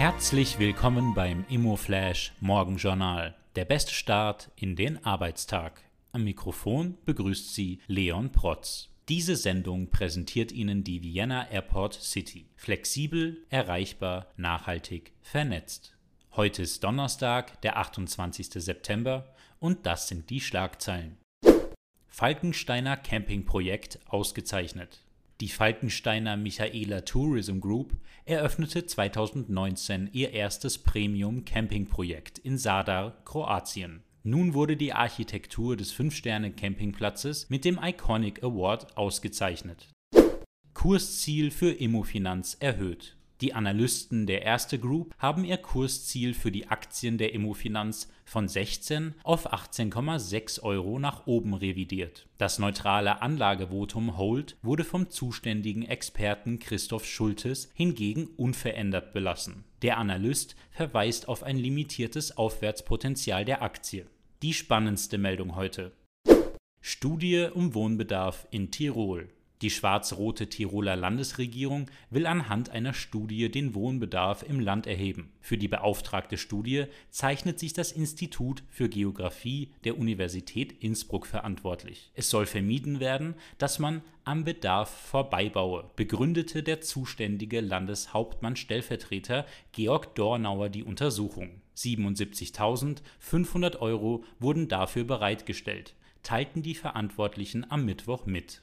Herzlich willkommen beim ImmoFlash Morgenjournal. Der beste Start in den Arbeitstag. Am Mikrofon begrüßt Sie Leon Protz. Diese Sendung präsentiert Ihnen die Vienna Airport City. Flexibel, erreichbar, nachhaltig, vernetzt. Heute ist Donnerstag, der 28. September und das sind die Schlagzeilen. Falkensteiner Campingprojekt ausgezeichnet. Die Falkensteiner Michaela Tourism Group eröffnete 2019 ihr erstes Premium-Campingprojekt in Sadar, Kroatien. Nun wurde die Architektur des 5-Sterne-Campingplatzes mit dem Iconic Award ausgezeichnet. Kursziel für Immofinanz erhöht. Die Analysten der Erste Group haben ihr Kursziel für die Aktien der Immofinanz von 16 auf 18,6 Euro nach oben revidiert. Das neutrale Anlagevotum Hold wurde vom zuständigen Experten Christoph Schultes hingegen unverändert belassen. Der Analyst verweist auf ein limitiertes Aufwärtspotenzial der Aktie. Die spannendste Meldung heute. Studie um Wohnbedarf in Tirol. Die schwarz-rote Tiroler Landesregierung will anhand einer Studie den Wohnbedarf im Land erheben. Für die beauftragte Studie zeichnet sich das Institut für Geographie der Universität Innsbruck verantwortlich. Es soll vermieden werden, dass man am Bedarf vorbeibaue, begründete der zuständige Landeshauptmann-Stellvertreter Georg Dornauer die Untersuchung. 77.500 Euro wurden dafür bereitgestellt, teilten die Verantwortlichen am Mittwoch mit.